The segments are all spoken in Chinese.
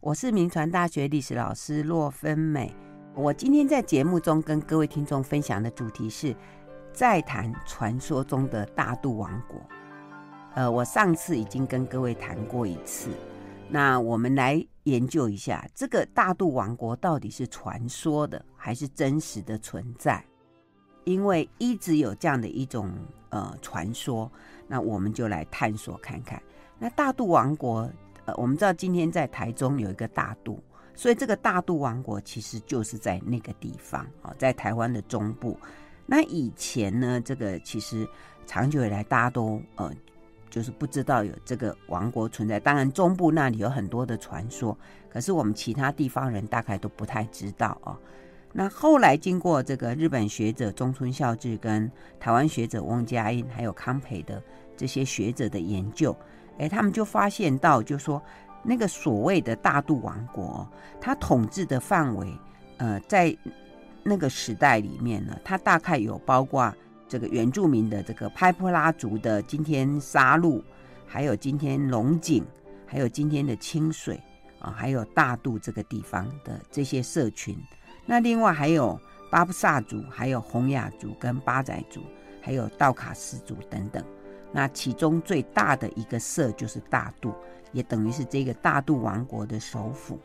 我是民传大学历史老师骆芬美。我今天在节目中跟各位听众分享的主题是再谈传说中的大肚王国。呃，我上次已经跟各位谈过一次，那我们来研究一下这个大肚王国到底是传说的还是真实的存在？因为一直有这样的一种呃传说，那我们就来探索看看。那大肚王国，呃，我们知道今天在台中有一个大肚，所以这个大肚王国其实就是在那个地方啊，在台湾的中部。那以前呢，这个其实长久以来大家都呃就是不知道有这个王国存在。当然中部那里有很多的传说，可是我们其他地方人大概都不太知道啊。那后来经过这个日本学者中村孝志跟台湾学者翁佳音还有康培的这些学者的研究，哎，他们就发现到，就说那个所谓的大肚王国，它统治的范围，呃，在那个时代里面呢，它大概有包括这个原住民的这个拍坡拉族的今天沙鹿，还有今天龙井，还有今天的清水啊，还有大渡这个地方的这些社群。那另外还有巴布萨族，还有洪雅族跟八仔族，还有道卡斯族等等。那其中最大的一个社就是大肚，也等于是这个大肚王国的首府。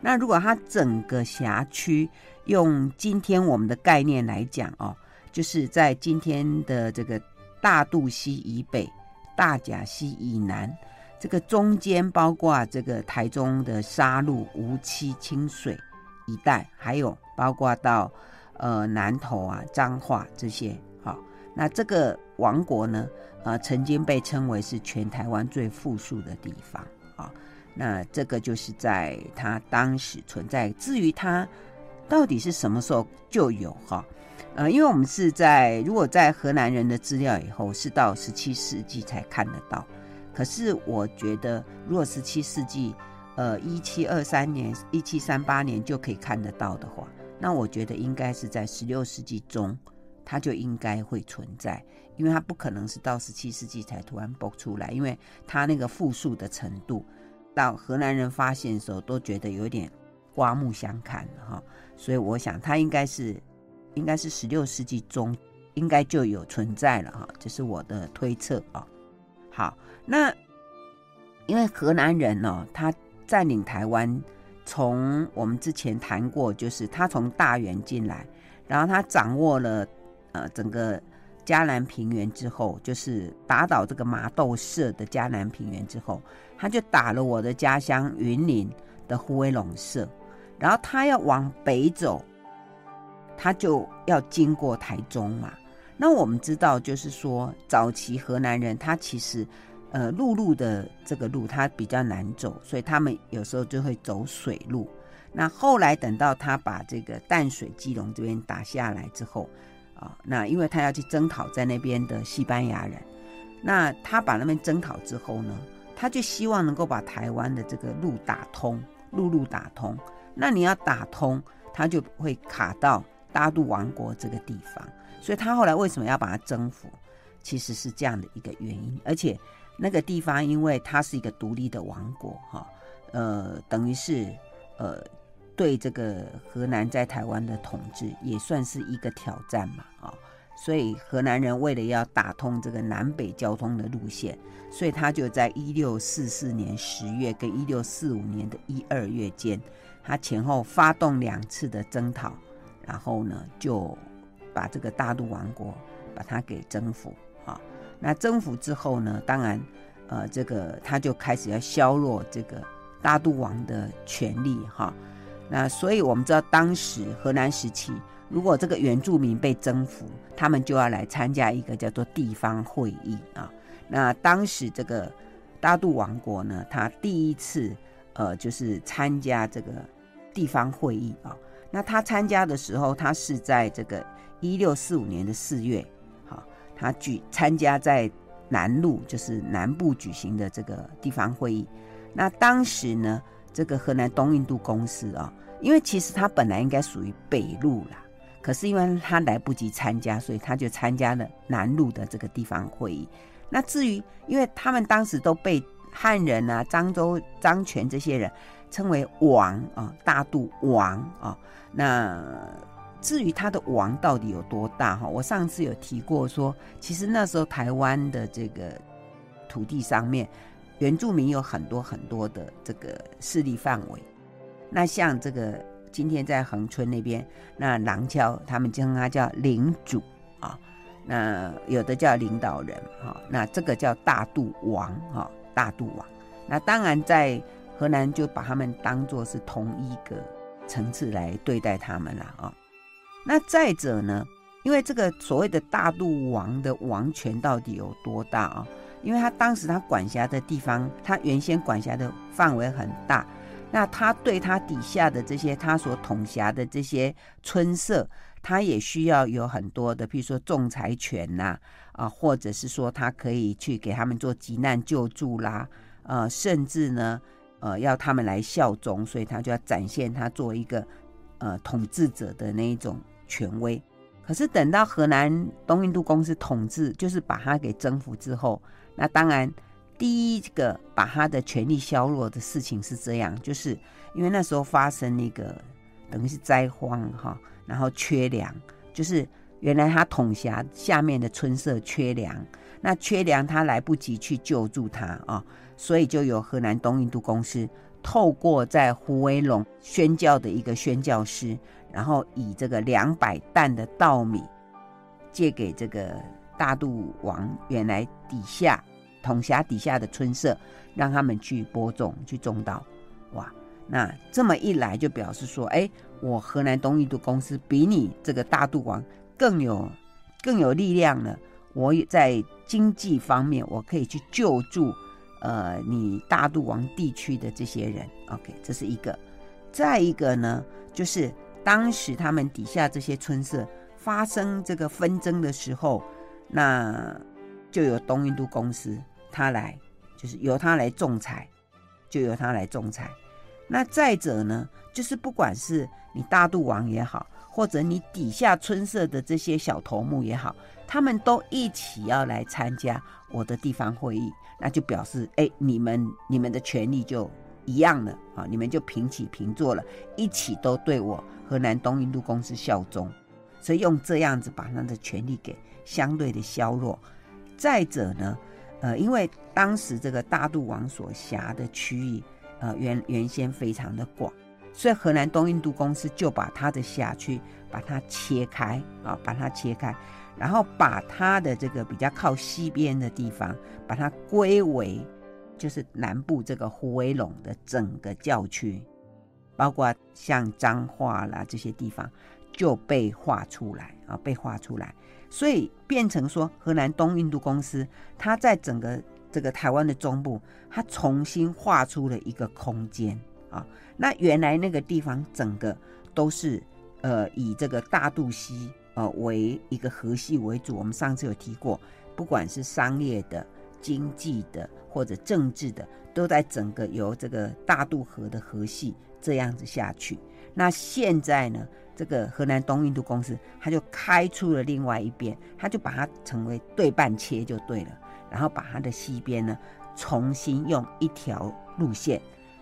那如果它整个辖区用今天我们的概念来讲哦，就是在今天的这个大肚溪以北、大甲溪以南，这个中间包括这个台中的沙鹿、梧栖、清水一带，还有。包括到，呃南投啊、彰化这些，好，那这个王国呢，呃，曾经被称为是全台湾最富庶的地方啊。那这个就是在它当时存在。至于它到底是什么时候就有哈？呃，因为我们是在如果在荷兰人的资料以后，是到十七世纪才看得到。可是我觉得，如果十七世纪，呃，一七二三年、一七三八年就可以看得到的话。那我觉得应该是在十六世纪中，它就应该会存在，因为它不可能是到十七世纪才突然蹦出来，因为它那个富庶的程度，到荷兰人发现的时候都觉得有点刮目相看哈，所以我想它应该是应该是十六世纪中应该就有存在了哈，这是我的推测啊。好，那因为荷兰人呢，他占领台湾。从我们之前谈过，就是他从大员进来，然后他掌握了呃整个嘉南平原之后，就是打倒这个麻豆社的嘉南平原之后，他就打了我的家乡云林的虎尾龙社，然后他要往北走，他就要经过台中嘛。那我们知道，就是说早期荷兰人他其实。呃，陆路的这个路它比较难走，所以他们有时候就会走水路。那后来等到他把这个淡水、基隆这边打下来之后，啊，那因为他要去征讨在那边的西班牙人，那他把那边征讨之后呢，他就希望能够把台湾的这个路打通，陆路打通。那你要打通，他就会卡到大肚王国这个地方。所以他后来为什么要把它征服，其实是这样的一个原因，而且。那个地方，因为它是一个独立的王国，哈，呃，等于是，呃，对这个荷兰在台湾的统治也算是一个挑战嘛，啊，所以荷兰人为了要打通这个南北交通的路线，所以他就在一六四四年十月跟一六四五年的一二月间，他前后发动两次的征讨，然后呢，就把这个大肚王国把它给征服，啊。那征服之后呢，当然，呃，这个他就开始要削弱这个大肚王的权力哈。那所以我们知道，当时荷兰时期，如果这个原住民被征服，他们就要来参加一个叫做地方会议啊。那当时这个大肚王国呢，他第一次呃就是参加这个地方会议啊。那他参加的时候，他是在这个一六四五年的四月。他举参加在南路，就是南部举行的这个地方会议。那当时呢，这个河南东印度公司啊、哦，因为其实他本来应该属于北路啦，可是因为他来不及参加，所以他就参加了南路的这个地方会议。那至于，因为他们当时都被汉人啊、漳州、漳泉这些人称为王啊，大肚王啊。那至于他的王到底有多大哈？我上次有提过说，其实那时候台湾的这个土地上面，原住民有很多很多的这个势力范围。那像这个今天在恒春那边，那瑯嶠他们称他叫领主啊，那有的叫领导人哈，那这个叫大肚王哈，大肚王。那当然在河南就把他们当作是同一个层次来对待他们了啊。那再者呢，因为这个所谓的大肚王的王权到底有多大啊？因为他当时他管辖的地方，他原先管辖的范围很大。那他对他底下的这些他所统辖的这些村社，他也需要有很多的，譬如说仲裁权呐，啊，或者是说他可以去给他们做急难救助啦，呃，甚至呢，呃，要他们来效忠，所以他就要展现他作为一个呃统治者的那一种权威。可是等到河南东印度公司统治，就是把他给征服之后，那当然。第一个把他的权力削弱的事情是这样，就是因为那时候发生那个等于是灾荒哈，然后缺粮，就是原来他统辖下面的村社缺粮，那缺粮他来不及去救助他啊，所以就有河南东印度公司透过在虎尾陇宣教的一个宣教师，然后以这个两百担的稻米借给这个大肚王原来底下。统辖底下的村社，让他们去播种、去种稻，哇！那这么一来，就表示说，哎，我河南东印度公司比你这个大肚王更有更有力量了。我也在经济方面，我可以去救助呃你大肚王地区的这些人。OK，这是一个。再一个呢，就是当时他们底下这些村社发生这个纷争的时候，那就有东印度公司。他来，就是由他来仲裁，就由他来仲裁。那再者呢，就是不管是你大肚王也好，或者你底下村社的这些小头目也好，他们都一起要来参加我的地方会议，那就表示，哎，你们你们的权利就一样了啊，你们就平起平坐了，一起都对我河南东印度公司效忠，所以用这样子把他的权力给相对的削弱。再者呢，呃，因为当时这个大肚王所辖的区域，呃，原原先非常的广，所以河南东印度公司就把它的辖区把它切开啊，把它切开，然后把它的这个比较靠西边的地方，把它归为就是南部这个胡威陇的整个教区，包括像彰化啦这些地方就被划出来啊，被划出来。所以变成说，河南东印度公司，它在整个这个台湾的中部，它重新画出了一个空间啊。那原来那个地方，整个都是呃以这个大肚溪呃为一个河系为主。我们上次有提过，不管是商业的、经济的或者政治的，都在整个由这个大肚河的河系这样子下去。那现在呢？这个河南东印度公司，他就开出了另外一边，他就把它成为对半切就对了，然后把它的西边呢，重新用一条路线，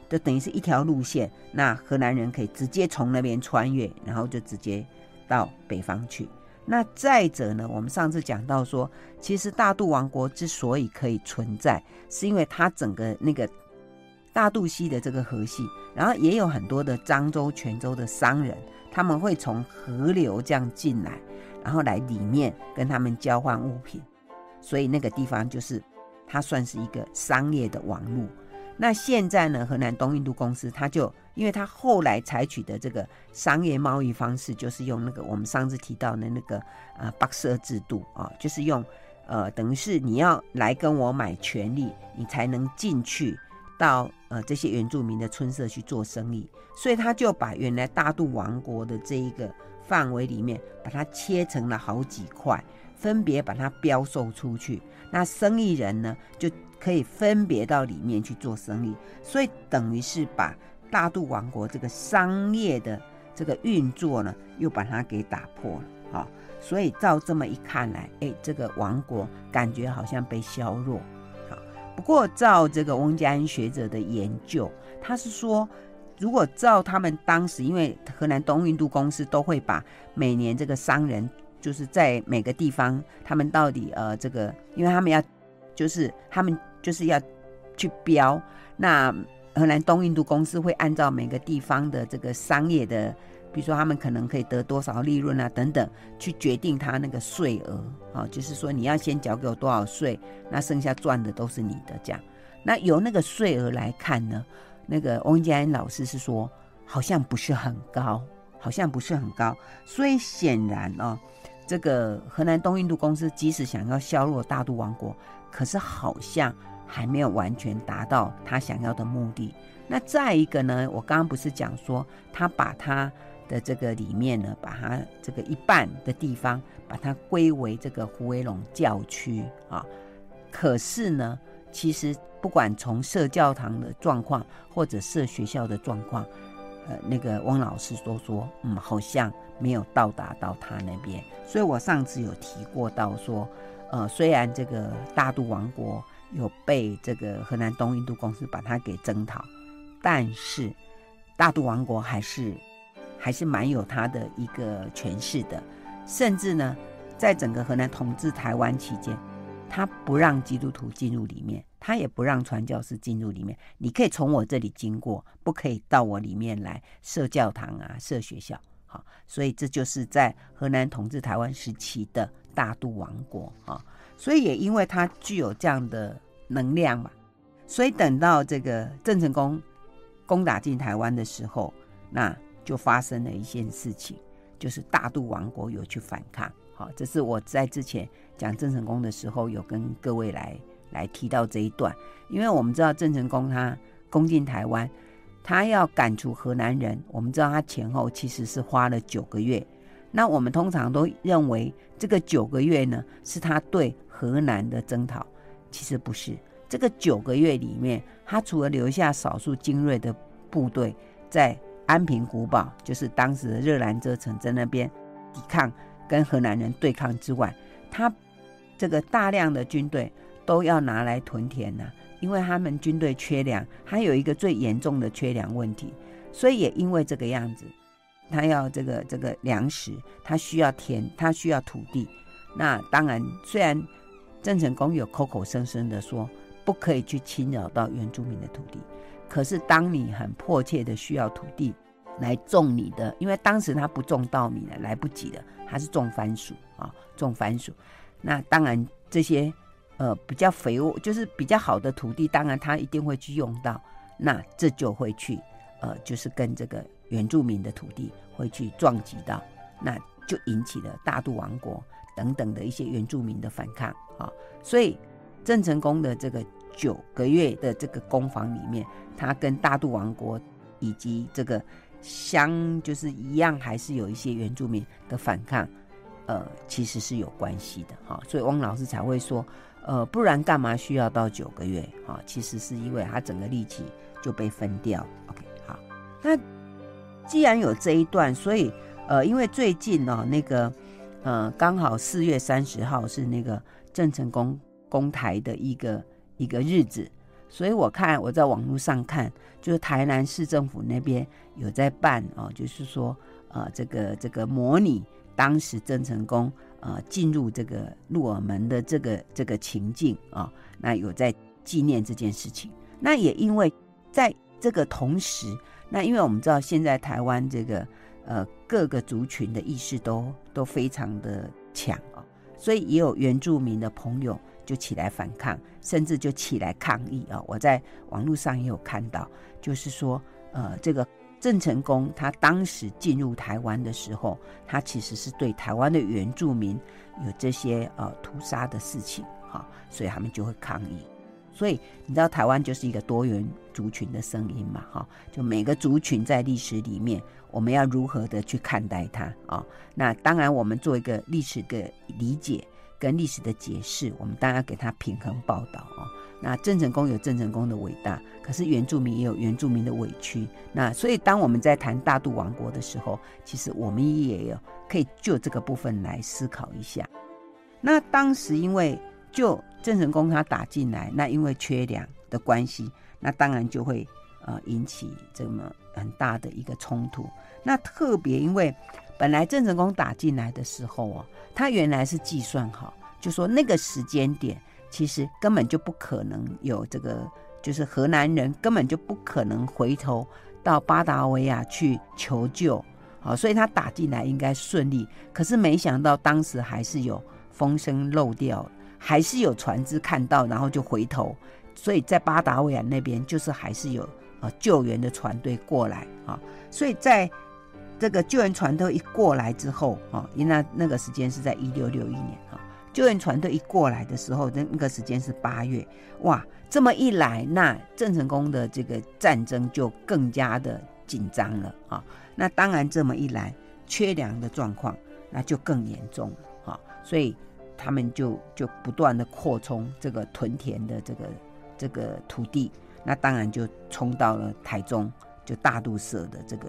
就等于是一条路线，那河南人可以直接从那边穿越，然后就直接到北方去。那再者呢，我们上次讲到说，其实大肚王国之所以可以存在，是因为它整个那个大肚溪的这个河系，然后也有很多的漳州、泉州的商人。他们会从河流这样进来，然后来里面跟他们交换物品，所以那个地方就是它算是一个商业的网络。那现在呢，河南东印度公司，它就因为它后来采取的这个商业贸易方式，就是用那个我们上次提到的那个呃北舍制度啊，就是用呃等于是你要来跟我买权利，你才能进去。到呃这些原住民的村社去做生意，所以他就把原来大渡王国的这一个范围里面，把它切成了好几块，分别把它标售出去。那生意人呢，就可以分别到里面去做生意，所以等于是把大渡王国这个商业的这个运作呢，又把它给打破了。啊，所以照这么一看来，哎，这个王国感觉好像被削弱。不过，照这个翁佳音学者的研究，他是说，如果照他们当时，因为荷兰东印度公司都会把每年这个商人，就是在每个地方，他们到底呃这个，因为他们要，就是他们就是要去标，那荷兰东印度公司会按照每个地方的这个商业的，比如说他们可能可以得多少利润啊等等，去决定他那个税额啊，就是说你要先缴给我多少税，那剩下赚的都是你的这样。那由那个税额来看呢？那个翁佳音老师是说，好像不是很高，好像不是很高，所以显然哦，这个荷兰东印度公司即使想要削弱大肚王国，可是好像还没有完全达到他想要的目的。那再一个呢，我刚刚不是讲说，他把他的这个里面呢，把它这个一半的地方，把它归为这个胡威龙教区啊，可是呢，其实。不管从设教堂的状况，或者设学校的状况，呃，那个翁老师都说，嗯，好像没有到达到他那边。所以我上次有提过到说，呃，虽然这个大肚王国有被这个荷兰东印度公司把它给征讨，但是大肚王国还是还是蛮有他的一个诠释的，甚至呢，在整个河南统治台湾期间，他不让基督徒进入里面。他也不让传教士进入里面，你可以从我这里经过，不可以到我里面来设教堂啊、设学校。好，所以这就是在河南统治台湾时期的大都王国啊。所以也因为他具有这样的能量嘛，所以等到这个郑成功攻打进台湾的时候，那就发生了一件事情，就是大肚王国有去反抗。好，这是我在之前讲郑成功的时候有跟各位来。来提到这一段，因为我们知道郑成功他攻进台湾，他要赶除河南人，我们知道他前后其实是花了九个月。那我们通常都认为这个九个月呢，是他对河南的征讨，其实不是。这个九个月里面，他除了留下少数精锐的部队在安平古堡，就是当时的热兰遮城，在那边抵抗跟荷兰人对抗之外，他这个大量的军队。都要拿来屯田呐、因为他们军队缺粮，还有一个最严重的缺粮问题，所以也因为这个样子，他要这个这个粮食，他需要田，他需要土地。那当然，虽然郑成功有口口声声的说不可以去侵扰到原住民的土地，可是当你很迫切的需要土地来种你的，因为当时他不种稻米了，来不及了，他是种番薯啊，种番薯。那当然这些。呃，比较肥沃，就是比较好的土地，当然他一定会去用到，那这就会去，呃，就是跟这个原住民的土地会去撞击到，那就引起了大肚王国等等的一些原住民的反抗啊。所以郑成功的这个九个月的这个攻防里面，他跟大肚王国以及这个相就是一样，还是有一些原住民的反抗，呃，其实是有关系的哈。所以翁老师才会说。呃，不然干嘛需要到九个月？哈、哦，其实是因为他整个力气就被分掉。OK，好，那既然有这一段，所以呃，因为最近呢、哦，那个呃，刚好四月三十号是那个郑成功攻台的一个一个日子，所以我看我在网络上看，就是台南市政府那边有在办哦，就是说呃，这个这个模拟当时郑成功。呃，进入这个鹿耳门的这个这个情境啊、那有在纪念这件事情。那也因为在这个同时，那因为我们知道现在台湾这个呃各个族群的意识都都非常的强啊、所以也有原住民的朋友就起来反抗，甚至就起来抗议啊、哦。我在网络上也有看到，就是说呃这个。郑成功他当时进入台湾的时候，他其实是对台湾的原住民有这些呃屠杀的事情，哈，所以他们就会抗议。所以你知道台湾就是一个多元族群的声音嘛，哈，就每个族群在历史里面，我们要如何的去看待它啊？那当然，我们做一个历史的理解跟历史的解释，我们当然要给他平衡报道哦。那郑成功有郑成功的伟大，可是原住民也有原住民的委屈。那所以当我们在谈大肚王国的时候，其实我们也有可以就这个部分来思考一下。那当时因为就郑成功他打进来，那因为缺粮的关系，那当然就会呃引起这么很大的一个冲突。那特别因为本来郑成功打进来的时候哦，他原来是计算好，就说那个时间点其实根本就不可能有这个，就是荷兰人根本就不可能回头到巴达维亚去求救。好，所以他打进来应该顺利，可是没想到当时还是有风声漏掉，还是有船只看到，然后就回头，所以在巴达维亚那边就是还是有呃救援的船队过来啊，所以在这个救援船队一过来之后啊，因那那个时间是在一六六一年啊，救援船队一过来的时候，那那个时间是八月，哇，这么一来，那郑成功的这个战争就更加的紧张了啊。那当然，这么一来，缺粮的状况那就更严重了啊。所以他们就就不断的扩充这个屯田的这个这个土地，那当然就冲到了台中，就大肚社的这个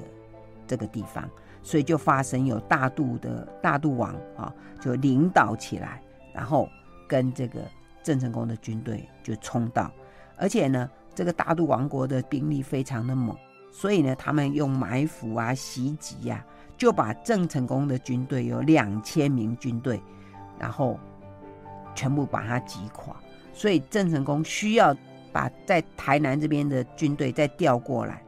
这个地方，所以就发生有大度的大度王啊，就领导起来，然后跟这个郑成功的军队就冲到，而且呢，这个大度王国的兵力非常的猛。所以呢，他们用埋伏啊、袭击呀，就把郑成功的军队有两千名军队，然后全部把他击垮。所以郑成功需要把在台南这边的军队再调过来。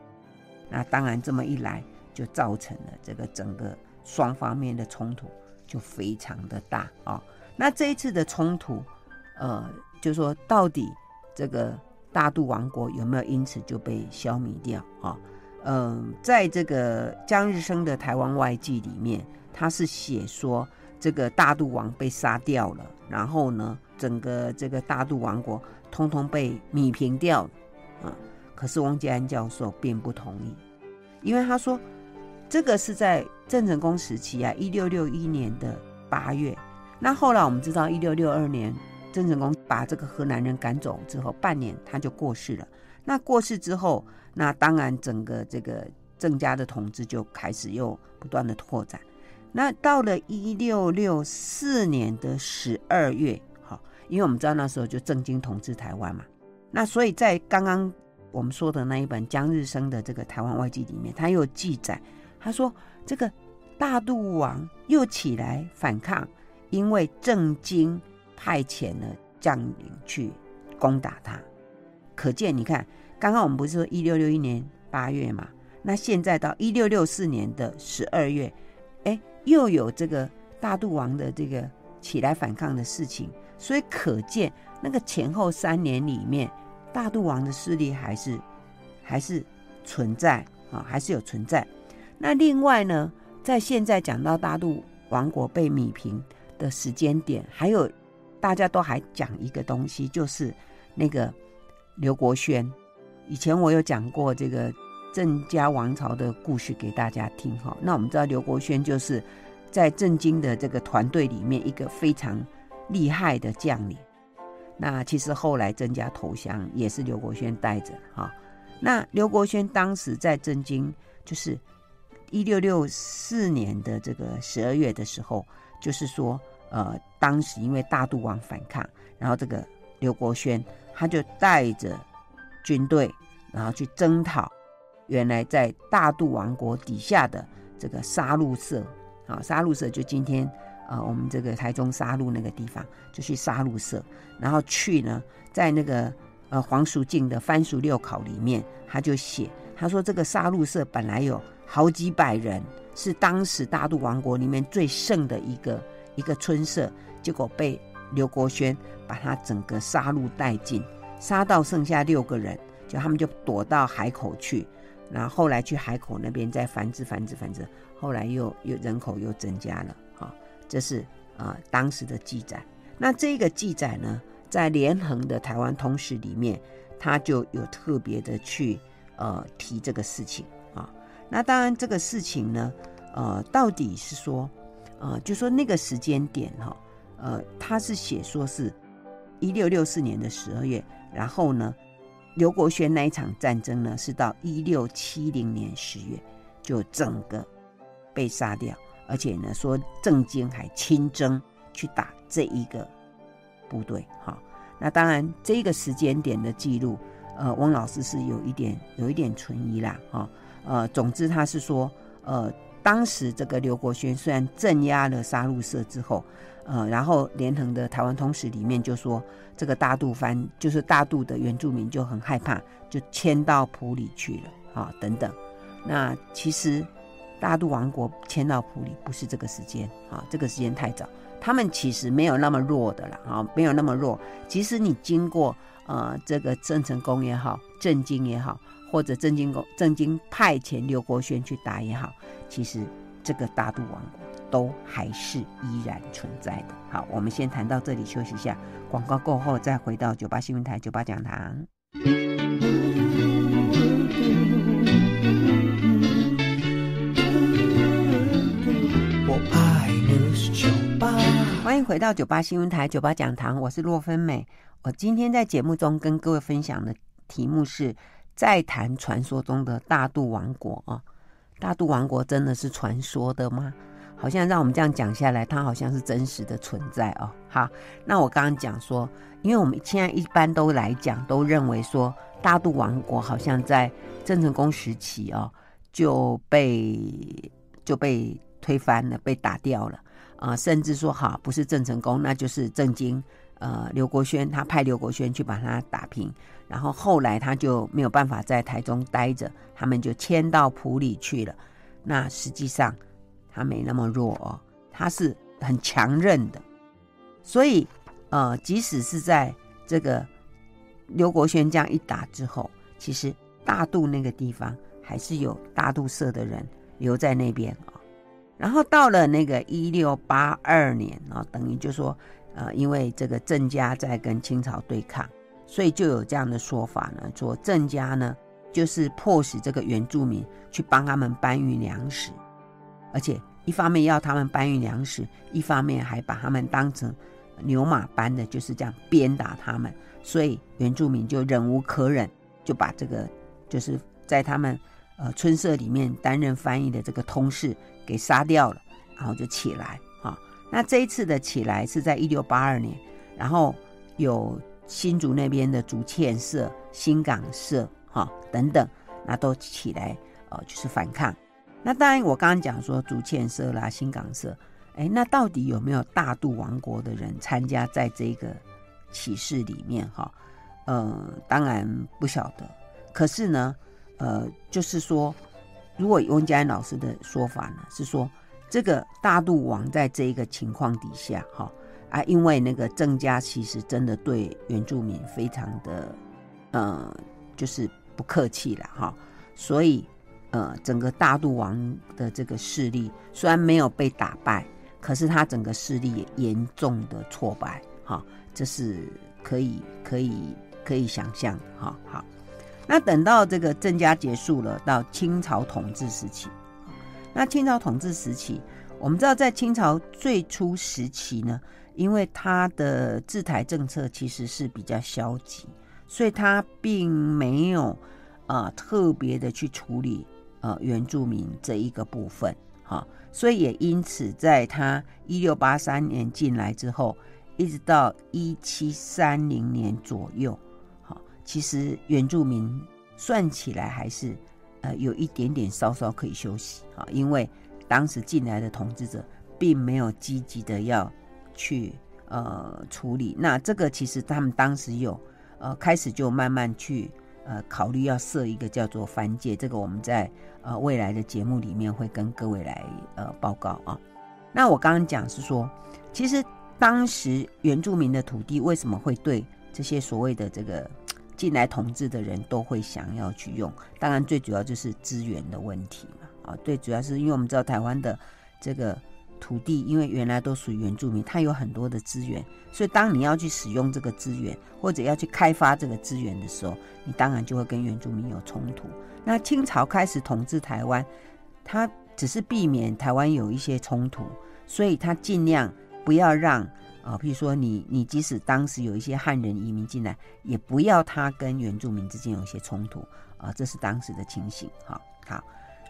那当然，这么一来，就造成了这个整个双方面的冲突就非常的大啊。那这一次的冲突，呃，就说到底这个大肚王国有没有因此就被消灭掉啊？嗯，在这个江日升的《台湾外记》里面，他是写说这个大肚王被杀掉了，然后呢，整个这个大肚王国通通被弭平掉了。啊，可是汪建安教授并不同意，因为他说这个是在郑成功时期啊，一六六一年的八月。那后来我们知道，一六六二年郑成功把这个荷兰人赶走之后，半年他就过世了。那过世之后，那当然整个这个郑家的统治就开始又不断的拓展。那到了一六六四年的十二月，好，因为我们知道那时候就郑经统治台湾嘛，那所以在刚刚我们说的那一本江日升的这个《台湾外记》里面，他又记载，他说这个大肚王又起来反抗，因为郑经派遣了将领去攻打他。可见，你看，刚刚我们不是说一六六一年八月嘛？那现在到一六六四年的十二月，哎，又有这个大肚王的这个起来反抗的事情，所以可见那个前后三年里面，大肚王的势力还是还是存在啊，还是有存在。那另外呢，在现在讲到大陆王国被米平的时间点，还有大家都还讲一个东西，就是那个。刘国轩，以前我有讲过这个郑家王朝的故事给大家听哈。那我们知道刘国轩就是在郑经的这个团队里面一个非常厉害的将领。那其实后来郑家投降也是刘国轩带着哈。那刘国轩当时在郑经就是一六六四年的这个十二月的时候，就是说呃，当时因为大肚王反抗，然后这个刘国轩。他就带着军队，然后去征讨原来在大肚王国底下的这个杀戮社啊，杀戮社就今天啊，我们这个台中杀鹿那个地方，就去杀戮社，然后去呢，在那个呃黄淑静的《番薯六考》里面，他就写，他说这个杀戮社本来有好几百人，是当时大肚王国里面最盛的一个一个村社，结果被。刘国轩把他整个杀戮殆尽，杀到剩下六个人，就他们就躲到海口去，然后后来去海口那边再繁殖繁殖繁殖，后来又又人口又增加了，啊，这是啊、当时的记载。那这个记载呢，在连横的台湾通史里面，他就有特别的去呃提这个事情啊。那当然这个事情呢，呃，到底是说，呃，就说那个时间点哈。呃，他是写说是，一六六四年的十二月，然后呢，刘国轩那一场战争呢，是到一六七零年十月就整个被杀掉，而且呢，说郑经还亲征去打这一个部队，哈，那当然这个时间点的记录，呃，翁老师是有一点有一点存疑啦，哈、呃，总之他是说，呃，当时这个刘国轩虽然镇压了杀戮社之后，呃，然后连横的台湾通史里面就说，这个大肚藩就是大肚的原住民就很害怕，就迁到埔里去了，啊、等等。那其实大肚王国迁到埔里不是这个时间，啊、哦，这个时间太早。他们其实没有那么弱的了，啊、哦，没有那么弱。其实你经过呃这个郑成功也好，郑经也好，或者郑经公郑经派遣刘国轩去打也好，其实这个大肚王国都还是依然存在的。好，我们先谈到这里，休息一下，广告过后再回到九八新闻台九八讲堂。欢迎回到九八新闻台九八讲堂，我是洛芬美。我今天在节目中跟各位分享的题目是再谈传说中的大肚王国啊。大肚王国真的是传说的吗？好像让我们这样讲下来，它好像是真实的存在哦。好，那我刚刚讲说，因为我们现在一般都来讲，都认为说大肚王国好像在郑成功时期哦就被就被推翻了，被打掉了。啊、甚至说好不是郑成功，那就是郑经，呃，刘国轩他派刘国轩去把他打平，然后后来他就没有办法在台中待着，他们就迁到埔里去了。那实际上他没那么弱哦，他是很强韧的，所以呃，即使是在这个刘国轩这样一打之后，其实大肚那个地方还是有大肚社的人留在那边啊。然后到了那个一六八二年啊，等于就说，呃，因为这个郑家在跟清朝对抗，所以就有这样的说法呢，说郑家呢就是迫使这个原住民去帮他们搬运粮食，而且一方面要他们搬运粮食，一方面还把他们当成牛马般的就是这样鞭打他们，所以原住民就忍无可忍，就把这个就是在他们呃村社里面担任翻译的这个通事。给杀掉了，然后就起来。那这一次的起来是在一六八二年，然后有新竹那边的竹堑社、新港社哈等等，那都起来呃就是反抗。那当然我刚刚讲说竹堑社啦、新港社，哎，那到底有没有大渡王国的人参加在这个起事里面哈？呃，当然不晓得。可是呢，呃，就是说。如果翁家安老师的说法呢，是说这个大肚王在这一个情况底下，哈啊，因为那个郑家其实真的对原住民非常的，呃，就是不客气了，哈，所以呃，整个大肚王的这个势力虽然没有被打败，可是他整个势力也严重的挫败，哈，这是可以可以可以想象，哈，好。那等到这个郑家结束了，到清朝统治时期，那清朝统治时期，我们知道在清朝最初时期呢，因为他的治台政策其实是比较消极，所以他并没有呃特别的去处理呃原住民这一个部分，哈，所以也因此在他一六八三年进来之后，一直到一七三零年左右。其实原住民算起来还是，呃，有一点点稍稍可以休息啊，因为当时进来的统治者并没有积极的要去呃处理。那这个其实他们当时有呃开始就慢慢去呃考虑要设一个叫做藩界，这个我们在呃未来的节目里面会跟各位来呃报告啊。那我刚刚讲是说，其实当时原住民的土地为什么会对这些所谓的这个。进来统治的人都会想要去用，当然最主要就是资源的问题嘛，啊，最主要是因为我们知道台湾的这个土地，因为原来都属于原住民，它有很多的资源，所以当你要去使用这个资源或者要去开发这个资源的时候，你当然就会跟原住民有冲突。那清朝开始统治台湾，它只是避免台湾有一些冲突，所以它尽量不要让。啊，譬如说你你即使当时有一些汉人移民进来，也不要他跟原住民之间有一些冲突啊，这是当时的情形。好，好，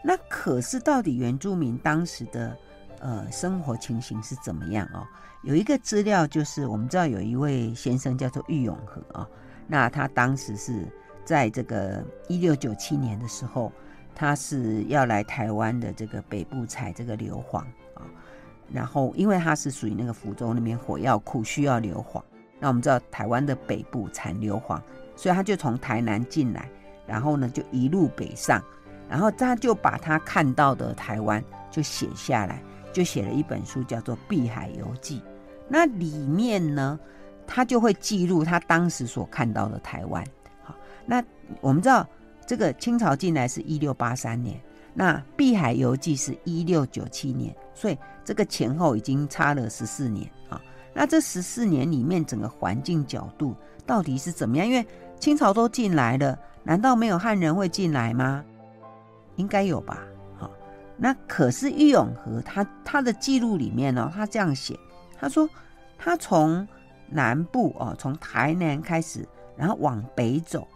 那可是到底原住民当时的呃生活情形是怎么样哦？有一个资料就是我们知道有一位先生叫做郁永河啊，那他当时是在这个一六九七年的时候，他是要来台湾的这个北部采这个硫磺。然后，因为他是属于那个福州那边火药库需要硫磺，那我们知道台湾的北部产硫磺，所以他就从台南进来，然后呢就一路北上，然后他就把他看到的台湾就写下来，就写了一本书，叫做《碧海游记》。那里面呢，他就会记录他当时所看到的台湾。好，那我们知道这个清朝进来是一六八三年，那《碧海游记》是一六九七年，所以这个前后已经差了十四年啊。那这十四年里面，整个环境角度到底是怎么样？因为清朝都进来了，难道没有汉人会进来吗？应该有吧。好，那可是郁永河他他的记录里面呢，他这样写，他说他从南部哦，从台南开始。然后往北走，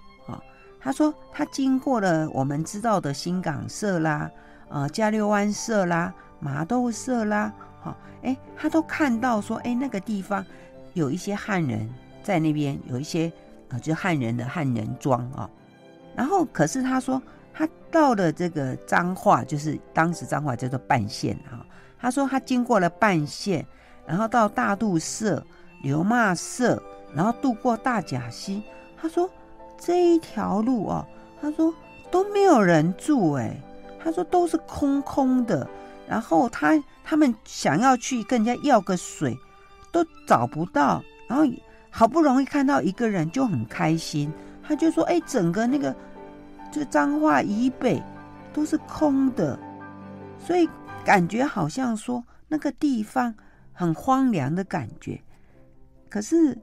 他说他经过了我们知道的新港社啦，呃，加六湾社啦，麻豆社啦，好，哎，他都看到说，哎，那个地方有一些汉人在那边，有一些呃，就汉人的汉人庄啊。然后，可是他说他到了这个彰化，就是当时彰化叫做半县啊。他说他经过了半县，然后到大肚社、刘骂社。然后渡过大甲溪，他说这一条路哦，他说都没有人住哎，他说都是空空的。然后他他们想要去跟人家要个水，都找不到。然后好不容易看到一个人，就很开心。他就说：“哎，整个那个这个彰化以北都是空的，所以感觉好像说那个地方很荒凉的感觉。”可是。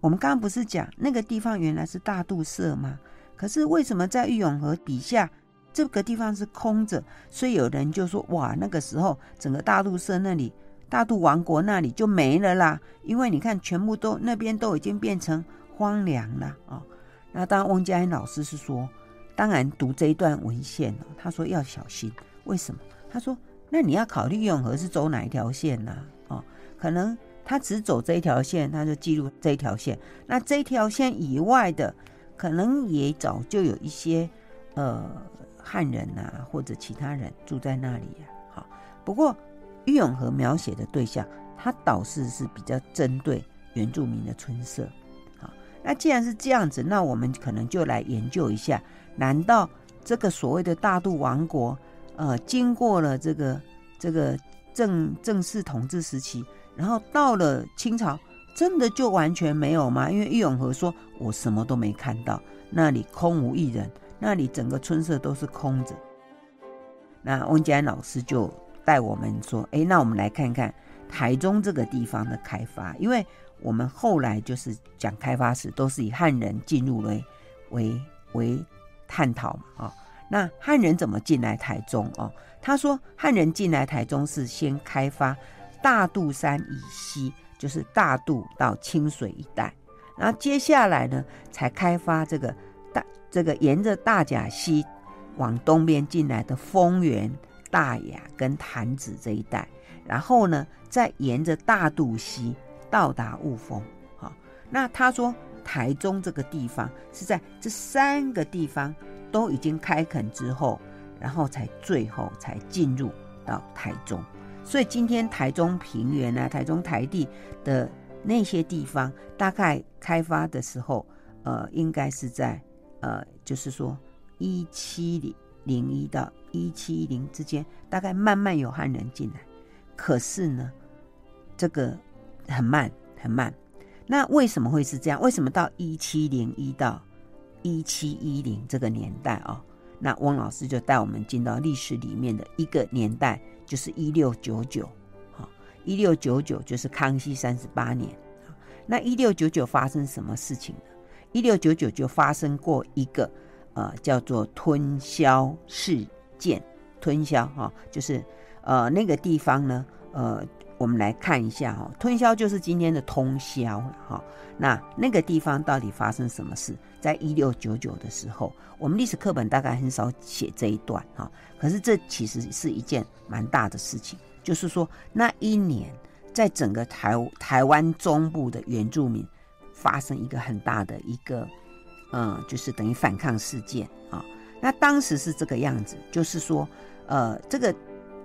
我们刚刚不是讲那个地方原来是大肚社吗？可是为什么在玉永河底下这个地方是空着？所以有人就说：哇，那个时候整个大肚社那里、大肚王国那里就没了啦，因为你看全部都那边都已经变成荒凉了啊、那当然，翁佳音老师是说，当然读这一段文献他说要小心，为什么？他说，那你要考虑郁永河是走哪一条线呢、哦，可能。他只走这一条线，他就记录这一条线。那这条线以外的，可能也早就有一些呃汉人呐、啊，或者其他人住在那里呀、啊。好，不过郁永河描写的对象，他倒是是比较针对原住民的村社。好，那既然是这样子，那我们可能就来研究一下：难道这个所谓的大肚王国，呃，经过了这个这个正正式统治时期？然后到了清朝，真的就完全没有吗？因为郁永河说，我什么都没看到，那里空无一人，那里整个村社都是空着。那翁佳音老师就带我们说，哎，那我们来看看台中这个地方的开发，因为我们后来就是讲开发史，都是以汉人进入为为为探讨嘛，啊，那汉人怎么进来台中？哦，他说汉人进来台中是先开发。大肚山以西就是大肚到清水一带，然后接下来呢，才开发这个大这个沿着大甲溪往东边进来的丰原、大雅跟潭子这一带，然后呢，再沿着大肚溪到达雾峰。好，那他说台中这个地方是在这三个地方都已经开垦之后，然后才最后才进入到台中。所以今天台中平原啊，台中台地的那些地方，大概开发的时候，呃，应该是在呃，就是说一七零零一到一七一零之间，大概慢慢有汉人进来。可是呢，这个很慢很慢。那为什么会是这样？为什么到一七零一到一七一零这个年代啊、哦？那翁老师就带我们进到历史里面的一个年代。就是一六九九，好，一六九九就是康熙三十八年，那一六九九发生什么事情呢？一六九九就发生过一个呃叫做吞霄事件，吞霄哈，就是呃那个地方呢，呃我们来看一下哈，吞霄就是今天的通霄哈，那那个地方到底发生什么事？在一六九九的时候，我们历史课本大概很少写这一段哈。可是这其实是一件蛮大的事情，就是说那一年，在整个台台湾中部的原住民发生一个很大的一个嗯，就是等于反抗事件啊。那当时是这个样子，就是说，呃，这个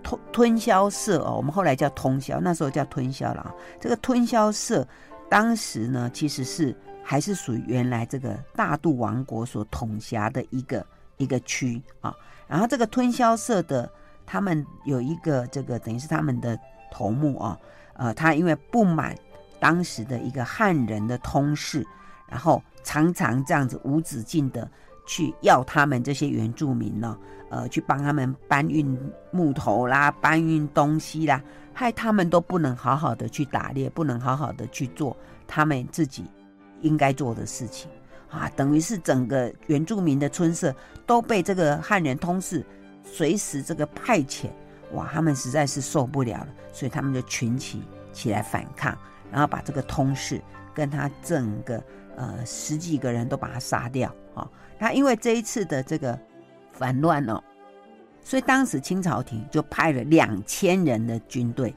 吞吞销社哦，我们后来叫通宵，那时候叫吞销了啊。这个吞销社当时呢，其实是还是属于原来这个大渡王国所统辖的一个一个区啊。然后这个吞销社的他们有一个这个等于是他们的头目啊，呃，他因为不满当时的一个汉人的通事，然后常常这样子无止境的。去要他们这些原住民呢，呃，去帮他们搬运木头啦，搬运东西啦，害他们都不能好好的去打猎，不能好好的去做他们自己应该做的事情啊，等于是整个原住民的村社都被这个汉人通事随时这个派遣，哇，他们实在是受不了了，所以他们就群起起来反抗，然后把这个通事跟他整个呃十几个人都把他杀掉啊。他因为这一次的这个反乱哦，所以当时清朝廷就派了两千人的军队，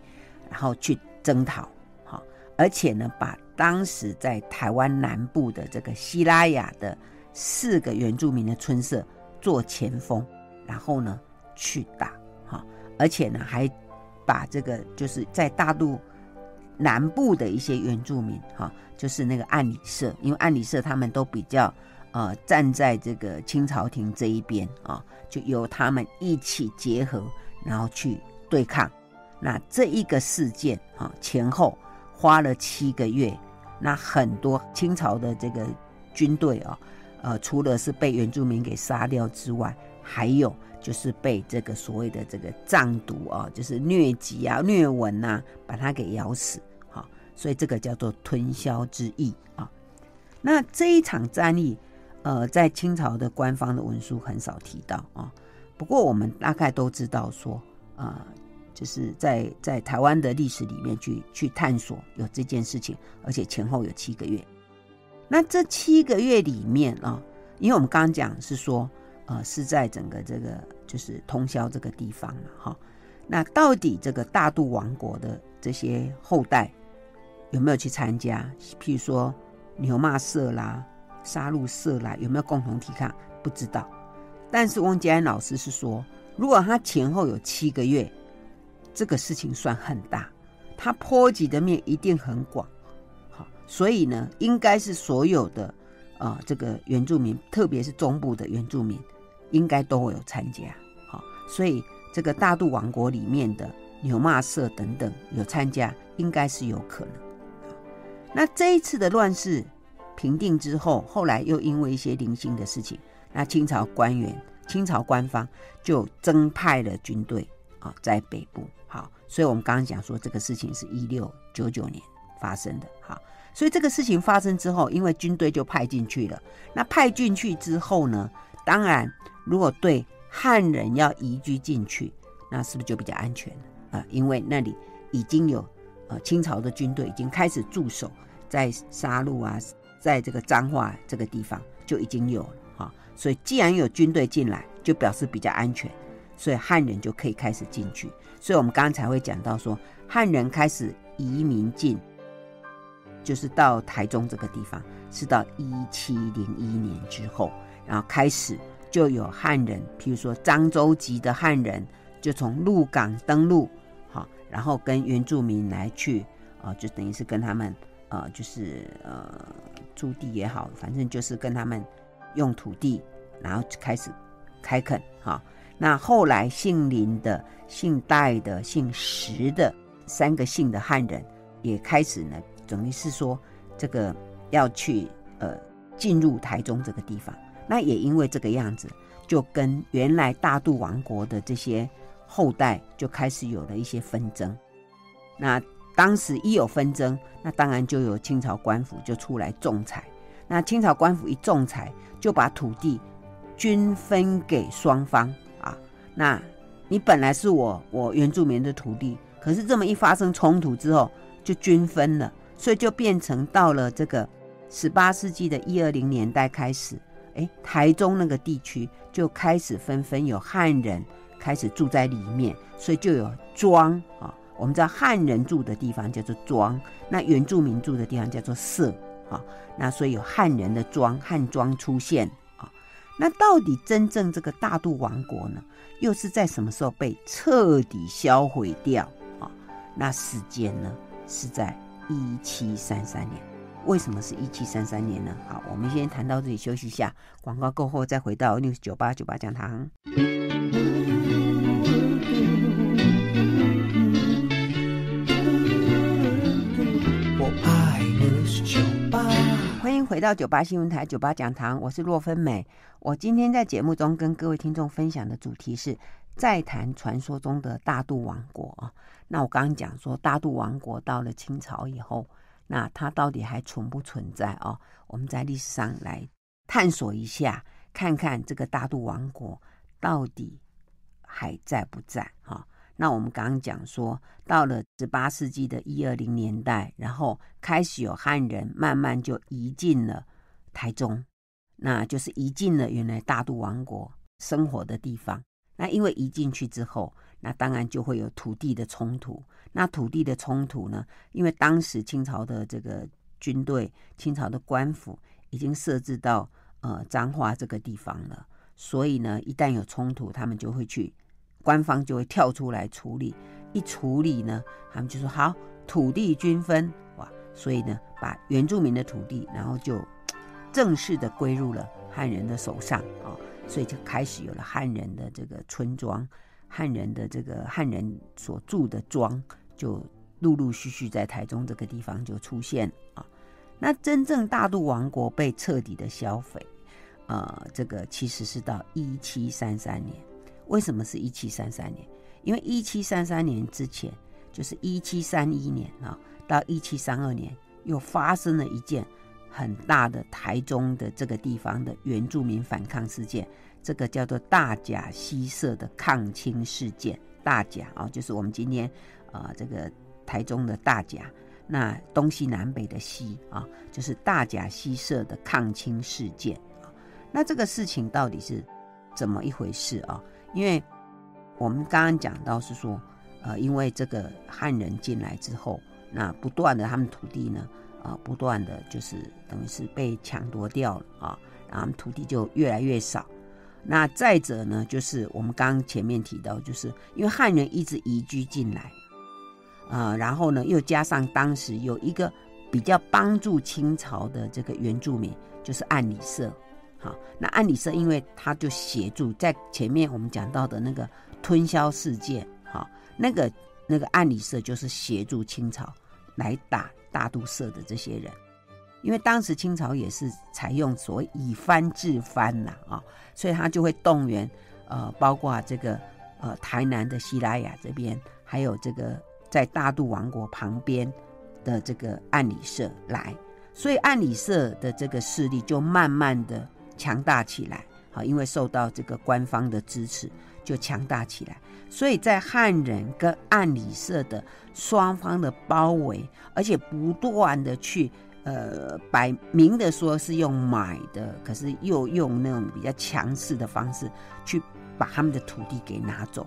然后去征讨，好，而且呢，把当时在台湾南部的这个西拉雅的四个原住民的村社做前锋，然后呢去打，好，而且呢还把这个就是在大陆南部的一些原住民，哈，就是那个暗里社，因为暗里社他们都比较。呃，站在这个清朝廷这一边啊，就由他们一起结合，然后去对抗。那这一个事件啊，前后花了七个月。那很多清朝的这个军队啊，呃，除了是被原住民给杀掉之外，还有就是被这个所谓的这个藏毒啊，就是疟疾啊、疟蚊呐，把它给咬死。好，所以这个叫做吞销之役啊。那这一场战役。呃，在清朝的官方的文书很少提到啊。不过我们大概都知道说，啊、呃，就是在在台湾的历史里面去去探索有这件事情，而且前后有七个月。那这七个月里面啊，因为我们刚刚讲是说，呃，是在整个这个就是通霄这个地方嘛，哈。那到底这个大肚王国的这些后代有没有去参加？譬如说牛骂社啦。杀戮社来有没有共同抵抗？不知道，但是汪杰安老师是说，如果他前后有七个月，这个事情算很大，他波及的面一定很广。好，所以呢，应该是所有的啊、呃，这个原住民，特别是中部的原住民，应该都会有参加。好，所以这个大肚王国里面的牛骂社等等有参加，应该是有可能。那这一次的乱世。平定之后，后来又因为一些零星的事情，那清朝官员、清朝官方就增派了军队啊，在北部。好，所以我们刚刚讲说这个事情是一六九九年发生的。好，所以这个事情发生之后，因为军队就派进去了。那派进去之后呢，当然如果对汉人要移居进去，那是不是就比较安全啊？因为那里已经有呃清朝的军队已经开始驻守在杀戮啊。在这个彰化这个地方就已经有了哈，所以既然有军队进来，就表示比较安全，所以汉人就可以开始进去。所以我们刚才会讲到说，汉人开始移民进，就是到台中这个地方，是到一七零一年之后，然后开始就有汉人，譬如说漳州籍的汉人，就从鹿港登陆，好，然后跟原住民来去啊，就等于是跟他们呃，就是呃。驻地也好，反正就是跟他们用土地，然后开始开垦哈。那后来姓林的、姓戴的、姓石的三个姓的汉人也开始呢，等于是说这个要去呃进入台中这个地方。那也因为这个样子，就跟原来大渡王国的这些后代就开始有了一些纷争。那当时一有纷争，那当然就有清朝官府就出来仲裁。那清朝官府一仲裁，就把土地均分给双方啊。那你本来是我我原住民的土地，可是这么一发生冲突之后，就均分了，所以就变成到了这个十八世纪的一二零年代开始，哎，台中那个地区就开始纷纷有汉人开始住在里面，所以就有庄啊。我们知道汉人住的地方叫做庄，那原住民住的地方叫做社，啊。那所以有汉人的庄，汉庄出现啊。那到底真正这个大肚王国呢，又是在什么时候被彻底销毁掉啊？那时间呢是在一七三三年。为什么是一七三三年呢？好，我们先谈到这里，休息一下，广告过后再回到 News 九八九八讲堂。回到九八新闻台九八讲堂，我是洛芬美。我今天在节目中跟各位听众分享的主题是再谈传说中的大肚王国啊。那我刚刚讲说，大肚王国到了清朝以后，那它到底还存不存在啊？我们在历史上来探索一下，看看这个大肚王国到底还在不在哈？那我们刚刚讲说，到了十八世纪的一二零年代，然后开始有汉人慢慢就移进了台中，那就是移进了原来大肚王国生活的地方。那因为移进去之后，那当然就会有土地的冲突。那土地的冲突呢，因为当时清朝的这个军队、清朝的官府已经设置到呃彰化这个地方了，所以呢，一旦有冲突，他们就会去。官方就会跳出来处理，一处理呢，他们就说好，土地均分哇，所以呢，把原住民的土地，然后就正式的归入了汉人的手上啊，所以就开始有了汉人的这个村庄，汉人的这个汉人所住的庄，就陆陆续续在台中这个地方就出现啊。那真正大肚王国被彻底的销毁，呃，这个其实是到一七三三年。为什么是一七三三年？因为一七三三年之前，就是一七三一年啊，到一七三二年，又发生了一件很大的台中的这个地方的原住民反抗事件，这个叫做大甲溪社的抗清事件。大甲啊，就是我们今天啊这个台中的大甲，那东西南北的西啊，就是大甲溪社的抗清事件。那这个事情到底是怎么一回事啊？因为我们刚刚讲到是说，呃，因为这个汉人进来之后，那不断的他们土地呢，啊、呃，不断的就是等于是被抢夺掉了啊，然后土地就越来越少。那再者呢，就是我们刚前面提到，就是因为汉人一直移居进来，啊、呃，然后呢，又加上当时有一个比较帮助清朝的这个原住民，就是按理社。好，那按理社，因为他就协助在前面我们讲到的那个吞销事件，哈，那个那个按理社就是协助清朝来打大肚社的这些人，因为当时清朝也是采用所谓以番治番呐啊，所以他就会动员呃，包括这个呃台南的西拉雅这边，还有这个在大肚王国旁边的这个按理社来，所以按理社的这个势力就慢慢的。强大起来，好，因为受到这个官方的支持，就强大起来。所以在汉人跟按理社的双方的包围，而且不断的去呃摆明的说是用买的，可是又用那种比较强势的方式去把他们的土地给拿走。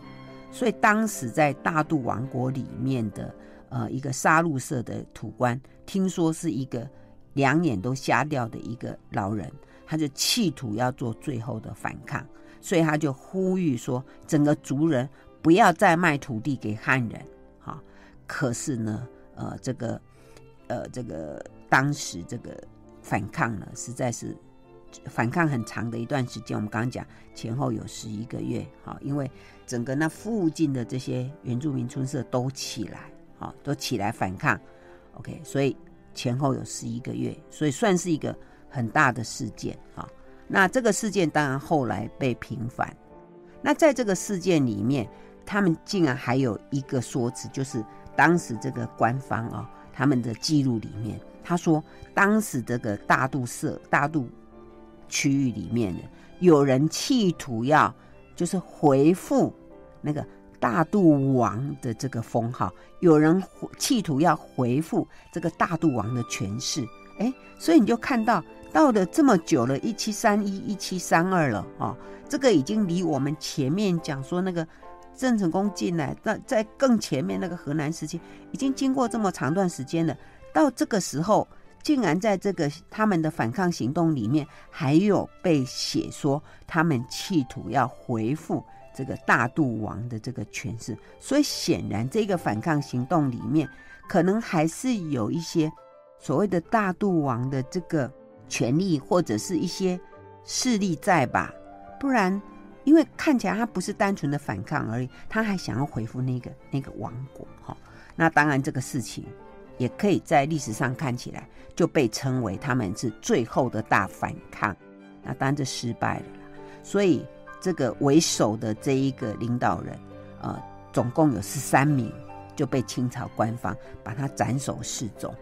所以当时在大渡王国里面的呃一个杀戮社的土官，听说是一个两眼都瞎掉的一个老人。他就企图要做最后的反抗，所以他就呼吁说，整个族人不要再卖土地给汉人，哈。可是呢，呃，这个，呃，这个当时这个反抗呢，实在是反抗很长的一段时间。我们刚刚讲前后有十一个月，哈，因为整个那附近的这些原住民村社都起来，哈，都起来反抗。OK，所以前后有十一个月，所以算是一个。很大的事件啊，那这个事件当然后来被平反。那在这个事件里面，他们竟然还有一个说辞，就是当时这个官方啊，他们的记录里面，他说当时这个大肚社、大肚区域里面的有人企图要就是回复那个大肚王的这个封号，有人企图要回复这个大肚王的权势。哎，所以你就看到。到了这么久了，一七三一、一七三二了啊，这个已经离我们前面讲说那个郑成功进来，那在更前面那个河南时期，已经经过这么长段时间了。到这个时候，竟然在这个他们的反抗行动里面，还有被写说他们企图要恢复这个大肚王的这个权势，所以显然这个反抗行动里面，可能还是有一些所谓的大肚王的这个权力或者是一些势力在吧？不然，因为看起来他不是单纯的反抗而已，他还想要恢复那个那个王国哈。那当然，这个事情。也可以在历史上看起来就被称为他们是最后的大反抗，那当然这失败了。所以这个为首的这一个领导人，呃，总共有十三名就被清朝官方把他斩首示众。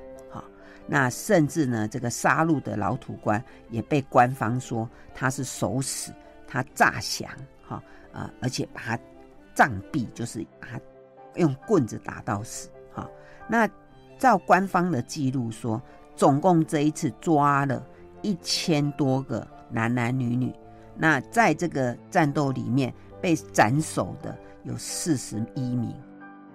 那甚至呢，这个杀戮的老土官也被官方说他是首死，他诈降，哈啊，而且把他杖毙，就是把他用棍子打到死。哈，那。照官方的记录说，总共这一次抓了一千多个男男女女。那在这个战斗里面被斩首的有四十一名，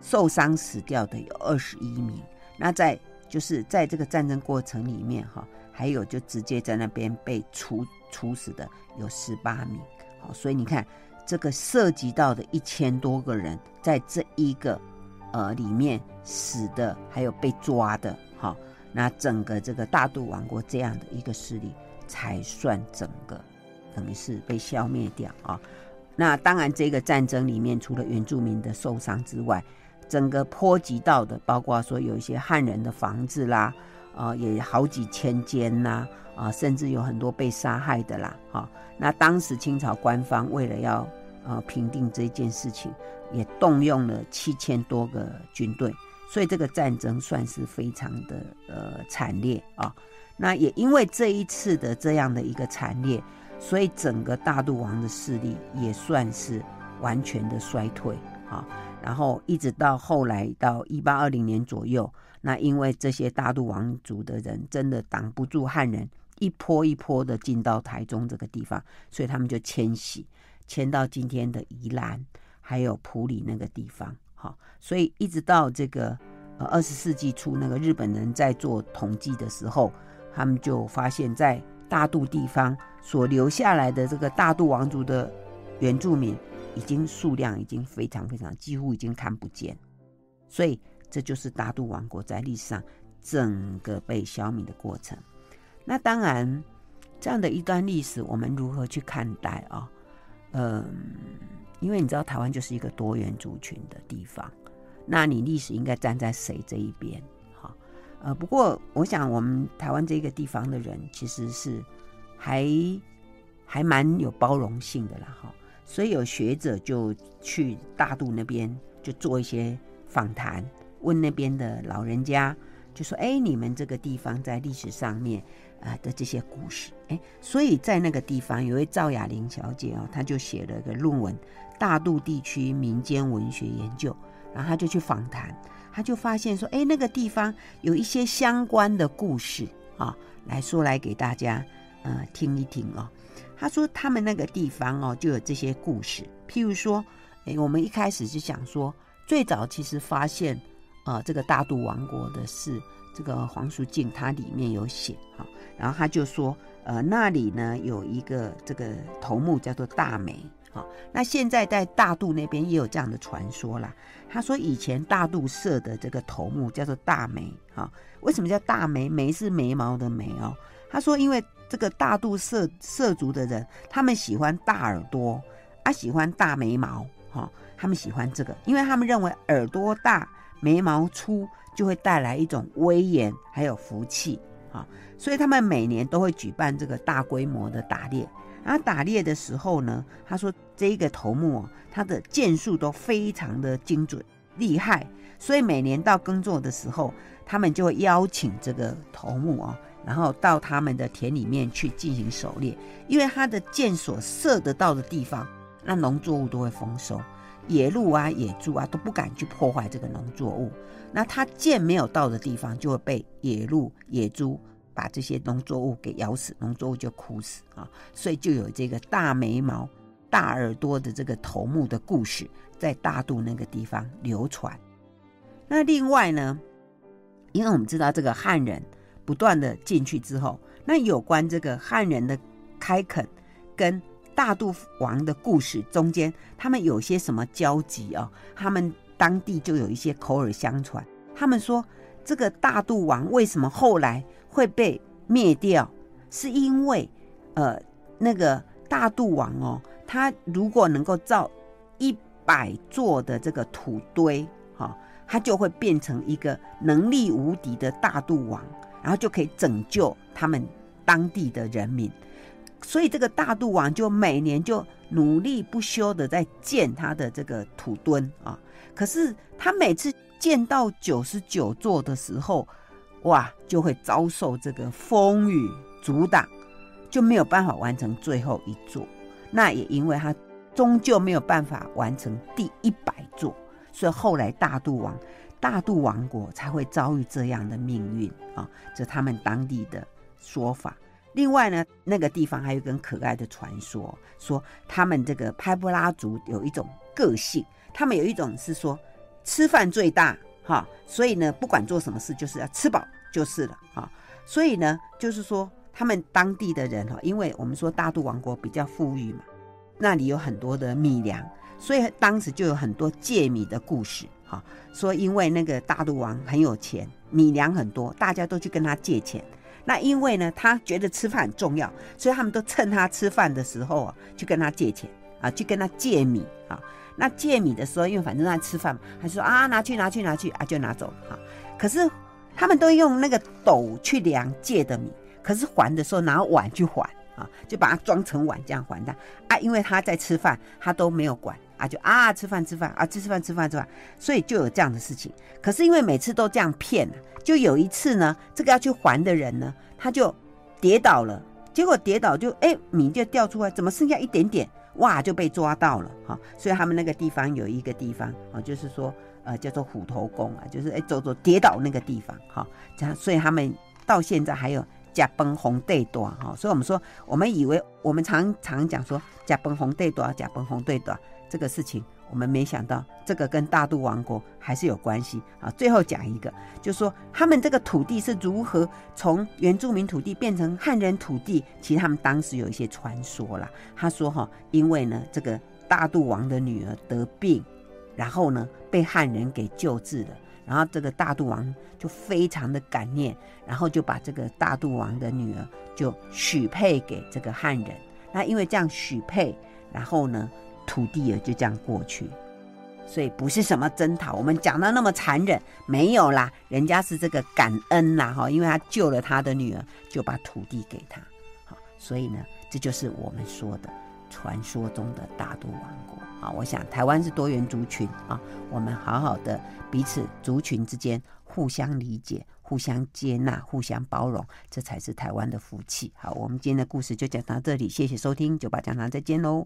受伤死掉的有二十一名。那在就是在这个战争过程里面，哈，还有就直接在那边被处处死的有十八名。好，所以你看这个涉及到的一千多个人，在这一个。呃，里面死的还有被抓的，好，那整个这个大渡王国这样的一个势力才算整个等于是被消灭掉啊。那当然，这个战争里面除了原住民的受伤之外，整个波及到的，包括说有一些汉人的房子啦，啊，也好几千间呐，啊，甚至有很多被杀害的啦，哈。那当时清朝官方为了要呃平定这件事情。也动用了七千多个军队，所以这个战争算是非常的呃惨烈啊。那也因为这一次的这样的一个惨烈，所以整个大渡王的势力也算是完全的衰退啊。然后一直到后来到一八二零年左右，那因为这些大肚王族的人真的挡不住汉人一波一波的进到台中这个地方，所以他们就迁徙迁到今天的宜兰。还有埔里那个地方，好，所以一直到这个呃二十世纪初，那个日本人在做统计的时候，他们就发现，在大肚地方所留下来的这个大肚王族的原住民，已经数量已经非常非常，几乎已经看不见，所以这就是大肚王国在历史上整个被消灭的过程。那当然，这样的一段历史，我们如何去看待啊？嗯。因为你知道台湾就是一个多元族群的地方，那你历史应该站在谁这一边？哈，呃，不过我想我们台湾这个地方的人其实是还还蛮有包容性的啦，哈，所以有学者就去大肚那边就做一些访谈，问那边的老人家，就说：“哎，你们这个地方在历史上面。”啊的这些故事，哎，所以在那个地方有位赵雅玲小姐哦，她就写了个论文《大肚地区民间文学研究》，然后她就去访谈，她就发现说，哎，那个地方有一些相关的故事啊，来说来给大家呃听一听哦。他说他们那个地方哦就有这些故事，譬如说，哎，我们一开始就想说，最早其实发现啊这个大肚王国的是这个黄淑静，他里面有写啊。然后他就说，呃，那里呢有一个这个头目叫做大梅，好，那现在在大肚那边也有这样的传说啦。他说以前大肚社的这个头目叫做大梅，哈，为什么叫大梅？梅是眉毛的眉哦。他说因为这个大肚社社族的人，他们喜欢大耳朵，啊，喜欢大眉毛，哈，他们喜欢这个，因为他们认为耳朵大、眉毛粗就会带来一种威严还有福气。哈，所以他们每年都会举办这个大规模的打猎。然后打猎的时候呢，他说这一个头目他的箭术都非常的精准厉害，所以每年到耕作的时候，他们就会邀请这个头目啊，然后到他们的田里面去进行狩猎。因为他的箭所射得到的地方，那农作物都会丰收，野鹿啊、野猪啊都不敢去破坏这个农作物。那他箭没有到的地方，就会被野鹿、野猪把这些农作物给咬死，农作物就枯死啊。所以就有这个大眉毛、大耳朵的这个头目的故事，在大肚那个地方流传。那另外呢，因为我们知道这个汉人不断的进去之后，那有关这个汉人的开垦跟大肚王的故事中间，他们有些什么交集哦？他们当地就有一些口耳相传，他们说这个大肚王为什么后来会被灭掉，是因为呃那个大肚王哦，他如果能够造一百座的这个土堆，哈、他就会变成一个能力无敌的大肚王，然后就可以拯救他们当地的人民。所以这个大肚王就每年就努力不休的在建他的这个土墩啊。可是他每次建到九十九座的时候，哇，就会遭受这个风雨阻挡，就没有办法完成最后一座。那也因为他终究没有办法完成第一百座，所以后来大肚王、大肚王国才会遭遇这样的命运啊。这他们当地的说法。另外呢，那个地方还有一个可爱的传说，说他们这个拍布拉族有一种个性，他们有一种是说吃饭最大哈，所以呢，不管做什么事就是要吃饱就是了哈，所以呢，就是说他们当地的人哈，因为我们说大肚王国比较富裕嘛，那里有很多的米粮，所以当时就有很多借米的故事哈，说因为那个大肚王很有钱，米粮很多，大家都去跟他借钱。那因为呢，他觉得吃饭很重要，所以他们都趁他吃饭的时候啊，去跟他借钱啊，去跟他借米啊。那借米的时候，因为反正他吃饭嘛，还说啊，拿去拿去拿去啊，就拿走了啊。可是他们都用那个斗去量借的米，可是还的时候拿碗去还啊，就把它装成碗这样还的啊。因为他在吃饭，他都没有管啊，就啊吃饭吃饭啊吃吃饭吃饭吃饭，所以就有这样的事情。可是因为每次都这样骗就有一次呢，这个要去还的人呢，他就跌倒了，结果跌倒就哎米就掉出来，怎么剩下一点点？哇，就被抓到了哈。所以他们那个地方有一个地方啊，就是说呃叫做虎头宫啊，就是哎走走跌倒那个地方哈。这样，所以他们到现在还有甲崩红对多哈。所以我们说，我们以为我们常常讲说甲崩红对多，甲崩红对多这个事情。我们没想到这个跟大肚王国还是有关系啊！最后讲一个，就说他们这个土地是如何从原住民土地变成汉人土地。其实他们当时有一些传说啦。他说哈，因为呢这个大肚王的女儿得病，然后呢被汉人给救治了，然后这个大肚王就非常的感念，然后就把这个大肚王的女儿就许配给这个汉人。那因为这样许配，然后呢。土地也就这样过去，所以不是什么征讨。我们讲到那么残忍，没有啦，人家是这个感恩啦哈，因为他救了他的女儿，就把土地给他。好，所以呢，这就是我们说的传说中的大肚王国。好，我想台湾是多元族群啊，我们好好的彼此族群之间互相理解、互相接纳、互相包容，这才是台湾的福气。好，我们今天的故事就讲到这里，谢谢收听，酒吧讲堂再见喽。